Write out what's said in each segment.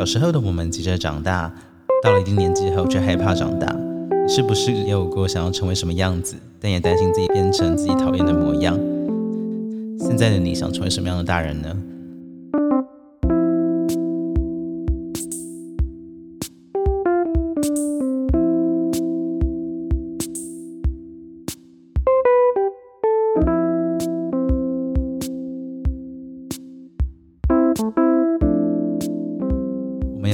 小时候的我们急着长大，到了一定年纪后却害怕长大。是不是也有过想要成为什么样子，但也担心自己变成自己讨厌的模样？现在的你想成为什么样的大人呢？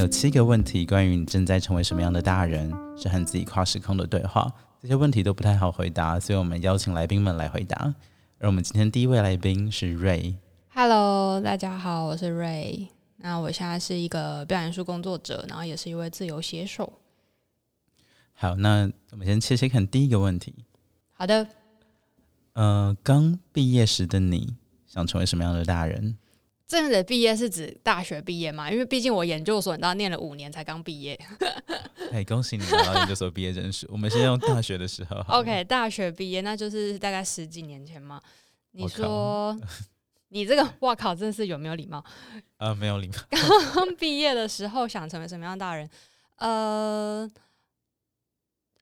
有七个问题，关于你正在成为什么样的大人，是和自己跨时空的对话。这些问题都不太好回答，所以我们邀请来宾们来回答。而我们今天第一位来宾是瑞。Hello，大家好，我是 Ray。那我现在是一个表演艺术工作者，然后也是一位自由写手。好，那我们先切切看第一个问题。好的，呃，刚毕业时的你想成为什么样的大人？这样的毕业是指大学毕业嘛？因为毕竟我研究所你知道念了五年才刚毕业。哎，恭喜你拿到研究所毕业证书。我们先用大学的时候。OK，大学毕业那就是大概十几年前嘛。你说 你这个，哇靠，真是有没有礼貌？呃，没有礼貌。刚毕业的时候想成为什么样的大人？呃，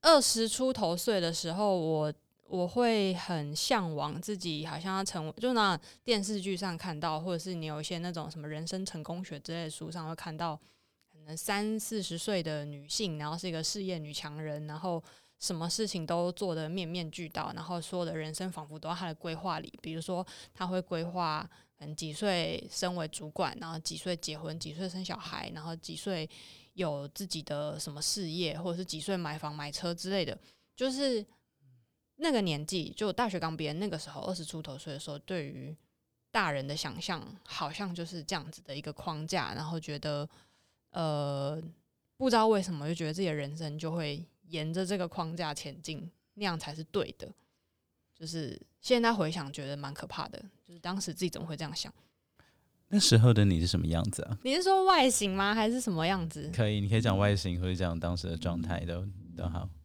二十出头岁的时候，我我会很向往自己，好像要成为，就那电视剧上看到，或者是你有一些那种什么人生成功学之类的书上会看到，可能三四十岁的女性，然后是一个事业女强人，然后什么事情都做得面面俱到，然后所有的人生仿佛都在她的规划里，比如说她会规划。嗯几岁升为主管，然后几岁结婚，几岁生小孩，然后几岁有自己的什么事业，或者是几岁买房买车之类的，就是那个年纪，就大学刚毕业那个时候，二十出头岁的时候，对于大人的想象好像就是这样子的一个框架，然后觉得呃不知道为什么就觉得自己的人生就会沿着这个框架前进，那样才是对的。就是现在回想，觉得蛮可怕的。就是当时自己怎么会这样想？那时候的你是什么样子啊？你是说外形吗？还是什么样子？可以，你可以讲外形，或者讲当时的状态都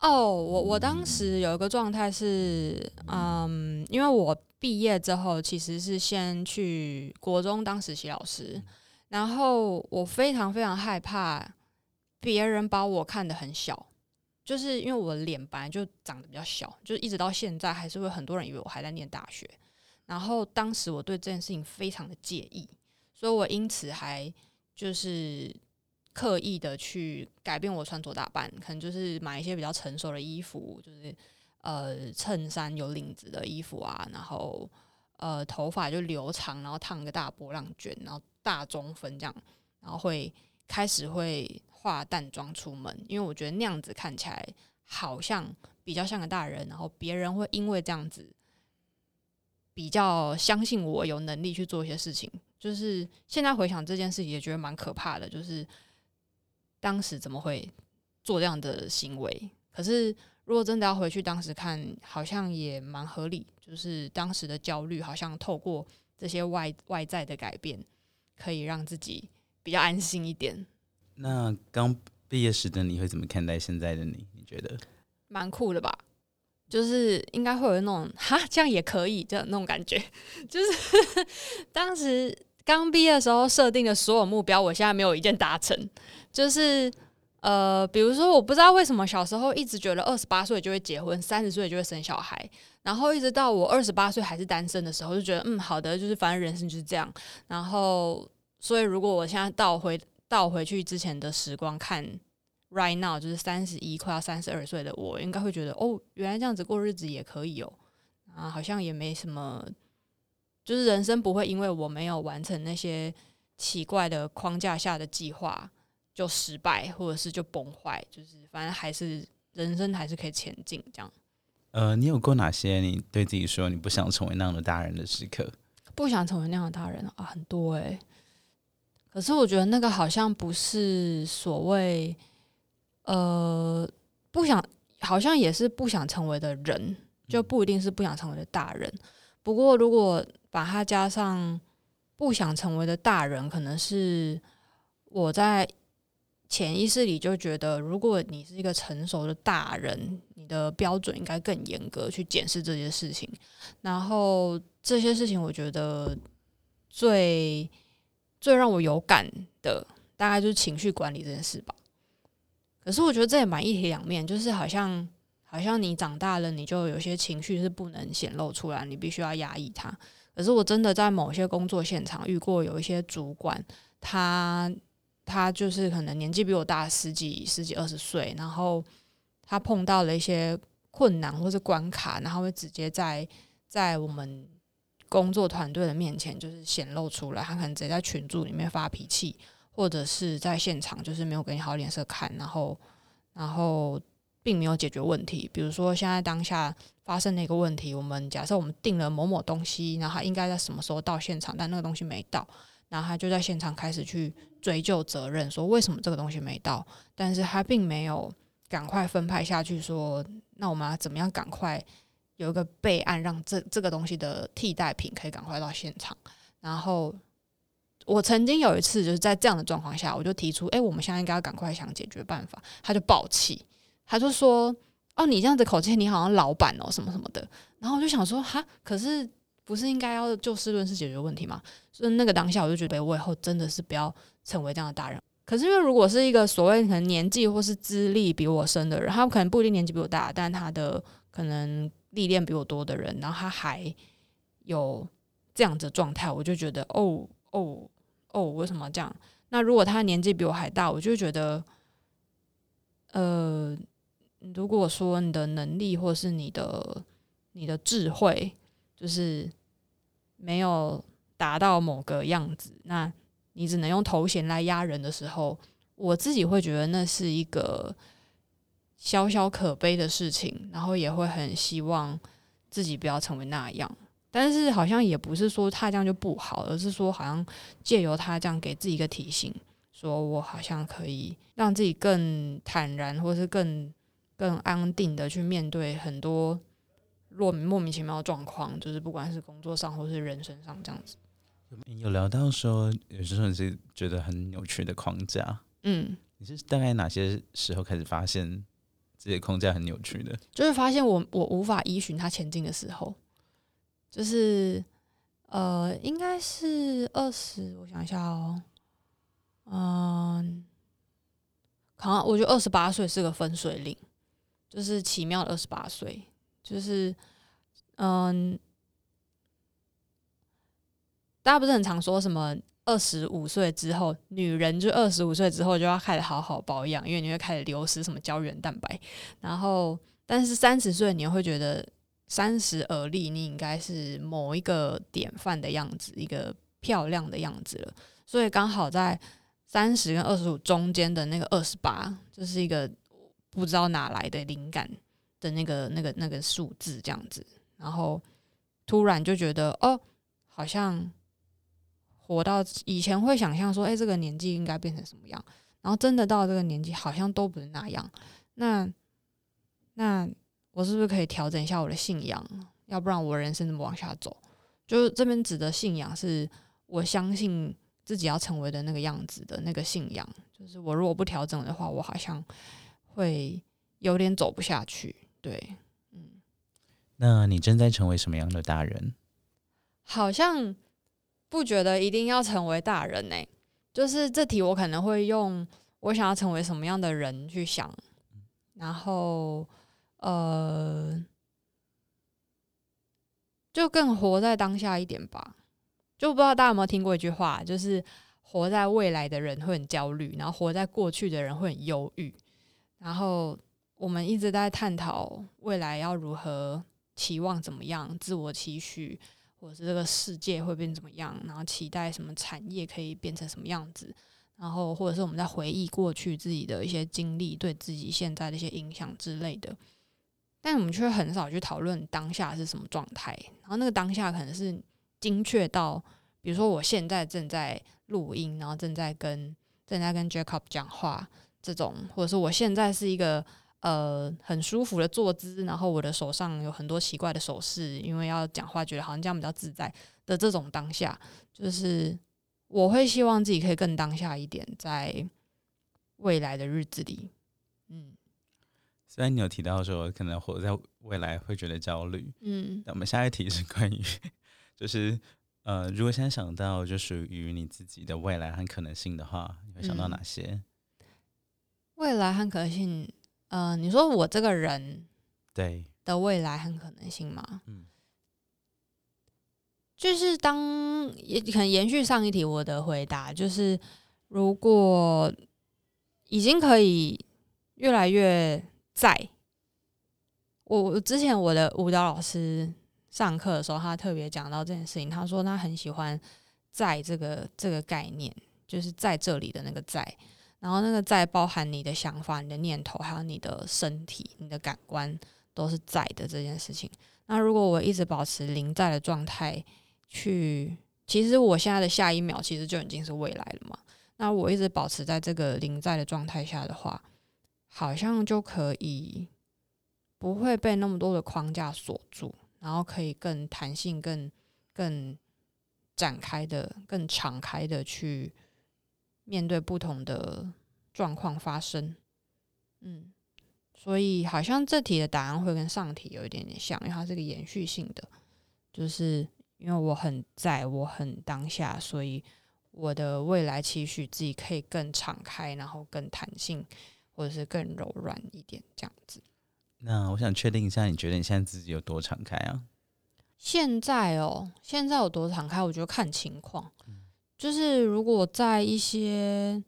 哦，我我当时有一个状态是，嗯，因为我毕业之后其实是先去国中当实习老师，然后我非常非常害怕别人把我看得很小，就是因为我的脸本来就长得比较小，就一直到现在还是会很多人以为我还在念大学，然后当时我对这件事情非常的介意，所以我因此还就是刻意的去改变我穿着打扮，可能就是买一些比较成熟的衣服，就是呃衬衫有领子的衣服啊，然后呃头发就留长，然后烫个大波浪卷，然后大中分这样，然后会开始会化淡妆出门，因为我觉得那样子看起来好像比较像个大人，然后别人会因为这样子比较相信我有能力去做一些事情。就是现在回想这件事情，也觉得蛮可怕的。就是当时怎么会做这样的行为？可是如果真的要回去当时看，好像也蛮合理。就是当时的焦虑，好像透过这些外外在的改变，可以让自己比较安心一点，那刚毕业时的你会怎么看待现在的你？你觉得？蛮酷的吧？就是应该会有那种哈，这样也可以，这样那种感觉。就是当时刚毕业的时候设定的所有目标，我现在没有一件达成。就是呃，比如说，我不知道为什么小时候一直觉得二十八岁就会结婚，三十岁就会生小孩，然后一直到我二十八岁还是单身的时候，就觉得嗯，好的，就是反正人生就是这样。然后，所以如果我现在倒回倒回去之前的时光看 right now，就是三十一快要三十二岁的我，应该会觉得哦，原来这样子过日子也可以哦，啊，好像也没什么，就是人生不会因为我没有完成那些奇怪的框架下的计划就失败，或者是就崩坏，就是反正还是人生还是可以前进这样。呃，你有过哪些你对自己说你不想成为那样的大人的时刻？不想成为那样的大人啊，很多诶、可是我觉得那个好像不是所谓，呃，不想，好像也是不想成为的人，就不一定是不想成为的大人。不过如果把它加上不想成为的大人，可能是我在潜意识里就觉得，如果你是一个成熟的大人，你的标准应该更严格去检视这些事情。然后这些事情，我觉得最最让我有感的大概就是情绪管理这件事吧。可是我觉得这也蛮一体两面，就是好像好像你长大了，你就有些情绪是不能显露出来，你必须要压抑它。可是我真的在某些工作现场遇过有一些主管，他他就是可能年纪比我大十几、十几、二十岁，然后他碰到了一些困难或是关卡，然后会直接在在我们工作团队的面前就是显露出来，他可能直接在群组里面发脾气，或者是在现场就是没有给你好脸色看，然后然后并没有解决问题。比如说现在当下发生的一个问题，我们假设我们订了某某东西，然后他应该在什么时候到现场，但那个东西没到，然后他就在现场开始去追究责任，说为什么这个东西没到，但是他并没有赶快分派下去，说那我们要怎么样赶快有一个备案，让这这个东西的替代品可以赶快到现场。然后我曾经有一次就是在这样的状况下，我就提出，哎、我们现在应该要赶快想解决办法，他就爆气，他就说，哦，你这样子口气，你好像老板哦，什么什么的。然后我就想说，哈，可是不是应该要就事论事解决问题吗？所以那个当下，我就觉得我以后真的是不要成为这样的大人。可是因为如果是一个所谓可能年纪或是资历比我深的人，他可能不一定年纪比我大，但他的可能历练比我多的人，然后他还有这样子的状态，我就觉得哦哦哦，为什么这样？那如果他年纪比我还大，我就觉得，呃，如果说你的能力或是你的你的智慧，就是没有达到某个样子，那你只能用头衔来压人的时候，我自己会觉得那是一个小小可悲的事情，然后也会很希望自己不要成为那样。但是好像也不是说他这样就不好，而是说好像借由他这样给自己一个提醒，说我好像可以让自己更坦然，或是更更安定的去面对很多莫莫名其妙的状况，就是不管是工作上或是人生上这样子。有聊到说，有时候你是觉得很扭曲的框架，嗯，你是大概哪些时候开始发现自己的框架很扭曲的？就是发现我我无法依循它前进的时候，就是呃，应该是二十，我想一下哦，嗯，好像我觉得二十八岁是个分水岭，就是奇妙的二十八岁，就是嗯，大家不是很常说什么二十五岁之后，女人就二十五岁之后就要开始好好保养，因为你会开始流失什么胶原蛋白，然后但是三十岁你会觉得三十而立，你应该是某一个典范的样子，一个漂亮的样子了，所以刚好在三十跟二十五中间的那个二十八，就是一个不知道哪来的灵感的那个那个那个数字这样子，然后突然就觉得哦，好像活到以前会想象说，哎、这个年纪应该变成什么样，然后真的到这个年纪，好像都不是那样。那那我是不是可以调整一下我的信仰？要不然我人生怎么往下走？就是这边指的信仰，是我相信自己要成为的那个样子的那个信仰。就是我如果不调整的话，我好像会有点走不下去。对，那你正在成为什么样的大人？好像不觉得一定要成为大人呢、就是这题我可能会用我想要成为什么样的人去想，然后呃，就更活在当下一点吧。就不知道大家有没有听过一句话，就是活在未来的人会很焦虑，然后活在过去的人会很忧郁。然后我们一直在探讨未来要如何期望怎么样，自我期许，或者是这个世界会变怎么样，然后期待什么产业可以变成什么样子，然后或者是我们在回忆过去自己的一些经历对自己现在的一些影响之类的，但我们却很少去讨论当下是什么状态，然后那个当下可能是精确到，比如说我现在正在录音，然后正在跟正在跟 Jacob 讲话这种，或者是我现在是一个呃很舒服的坐姿，然后我的手上有很多奇怪的手势，因为要讲话觉得好像这样比较自在的这种当下，就是我会希望自己可以更当下一点，在未来的日子里，嗯。虽然你有提到说可能活在未来会觉得焦虑，嗯。那我们下一题是关于就是呃，如果现在想到就属于你自己的未来和可能性的话，你会想到哪些？未来和可能性，呃，你说我这个人对的未来和可能性吗？嗯就是当也可能延续上一题我的回答，就是如果已经可以越来越在，我我之前我的舞蹈老师上课的时候，他特别讲到这件事情，他说他很喜欢“在”这个这个概念，就是在这里的那个“在”，然后那个“在”包含你的想法、你的念头，还有你的身体、你的感官都是在的这件事情。那如果我一直保持零在的状态，去，其实我现在的下一秒其实就已经是未来了嘛。那我一直保持在这个零在的状态下的话，好像就可以不会被那么多的框架锁住，然后可以更弹性、更更展开的、更敞开的去面对不同的状况发生。嗯，所以好像这题的答案会跟上题有一点点像，因为它是个延续性的，就是。因为我很在，我很当下，所以我的未来期许自己可以更敞开，然后更弹性，或者是更柔软一点，这样子。那我想确定一下，你觉得你现在自己有多敞开啊？现在哦，现在有多敞开？我觉得看情况。就是如果在一些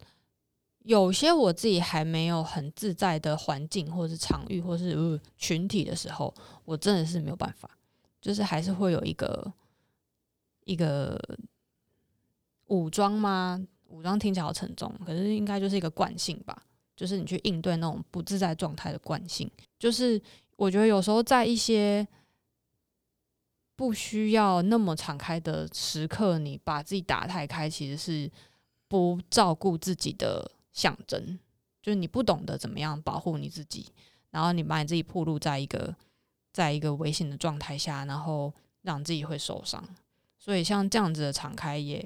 有些我自己还没有很自在的环境，或者是场域，或是群体的时候，我真的是没有办法，就是还是会有一个。一个武装吗？武装听起来好沉重，可是应该就是一个惯性吧，就是你去应对那种不自在状态的惯性。就是我觉得有时候在一些不需要那么敞开的时刻，你把自己打太开，其实是不照顾自己的象征。就是你不懂得怎么样保护你自己，然后你把你自己暴露在一个在一个危险的状态下，然后让自己会受伤。所以像这样子的敞开也，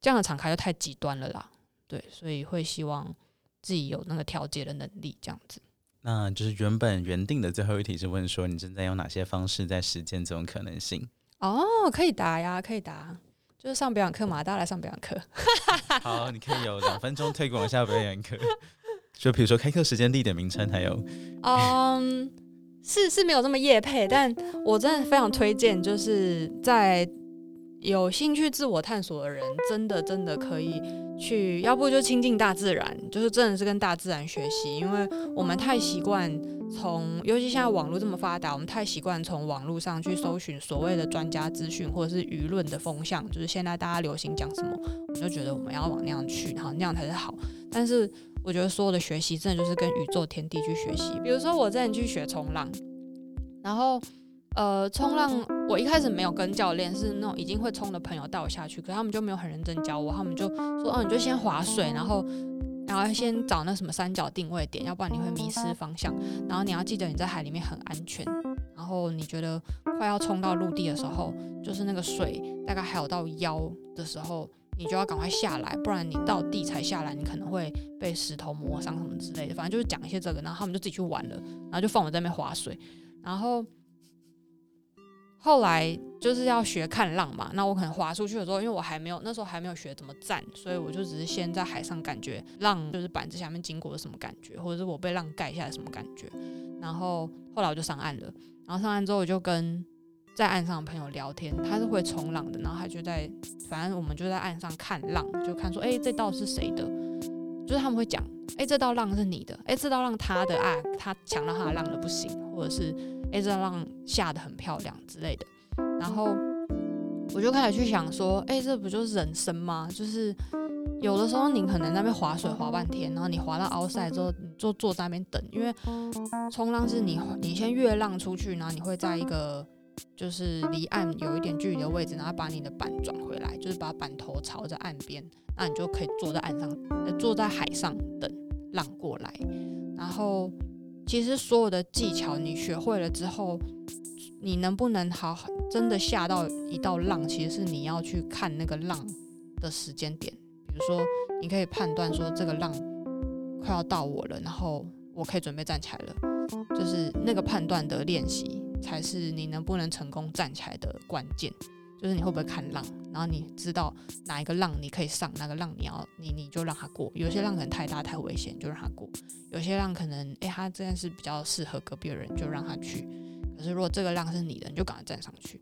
这样的敞开就太极端了啦。对，所以会希望自己有那个调节的能力，这样子。那就是原本原定的最后一题是问说，你正在用哪些方式在实践这种可能性？哦，可以答呀，可以答，就是上表演课嘛，大家来上表演课。好，你可以有两分钟推广一下表演课，就比如说开课时间、地点、名称，还有，嗯，是是没有这么夜配，但我真的非常推荐，就是在。有兴趣自我探索的人，真的真的可以去，要不就亲近大自然，就是真的是跟大自然学习。因为我们太习惯从，尤其现在网络这么发达，我们太习惯从网络上去搜寻所谓的专家资讯或者是舆论的风向，就是现在大家流行讲什么，我们就觉得我们要往那样去，然后那样才是好。但是我觉得所有的学习真的就是跟宇宙天地去学习。比如说我之前去学冲浪，然后。呃，冲浪我一开始没有跟教练，是那种已经会冲的朋友带我下去，可他们就没有很认真教我，他们就说，哦，你就先划水，然后，然后先找那什么三角定位点，要不然你会迷失方向。然后你要记得你在海里面很安全，然后你觉得快要冲到陆地的时候，就是那个水大概还有到腰的时候，你就要赶快下来，不然你到地才下来，你可能会被石头磨伤什么之类的。反正就是讲一些这个，然后他们就自己去玩了，然后就放我在那边划水，然后。后来就是要学看浪嘛，那我可能划出去的时候，因为我还没有那时候还没有学怎么站，所以我就只是先在海上感觉浪就是板子下面经过的什么感觉，或者是我被浪盖下来什么感觉。然后后来我就上岸了，然后上岸之后我就跟在岸上的朋友聊天，他是会冲浪的，然后他就在反正我们就在岸上看浪，就看说哎这道是谁的，就是他们会讲哎这道浪是你的，哎这道浪他的啊，他抢到他的浪的不行，或者是。哎，这浪下的很漂亮之类的，然后我就开始去想说，哎，这不就是人生吗？就是有的时候你可能在那边划水划半天，然后你划到凹塞之后，你就坐在那边等，因为冲浪是你你先越浪出去，然后你会在一个就是离岸有一点距离的位置，然后把你的板转回来，就是把板头朝着岸边，那你就可以坐在岸上，坐在海上等浪过来，然后。其实所有的技巧你学会了之后，你能不能好真的下到一道浪，其实是你要去看那个浪的时间点。比如说，你可以判断说这个浪快要到我了，然后我可以准备站起来了。就是那个判断的练习，才是你能不能成功站起来的关键。就是你会不会看浪，然后你知道哪一个浪你可以上，哪个浪你要你你就让他过。有些浪可能太大太危险，就让他过；有些浪可能诶，他这件事比较适合隔壁的人，就让他去。可是如果这个浪是你的，你就赶快站上去。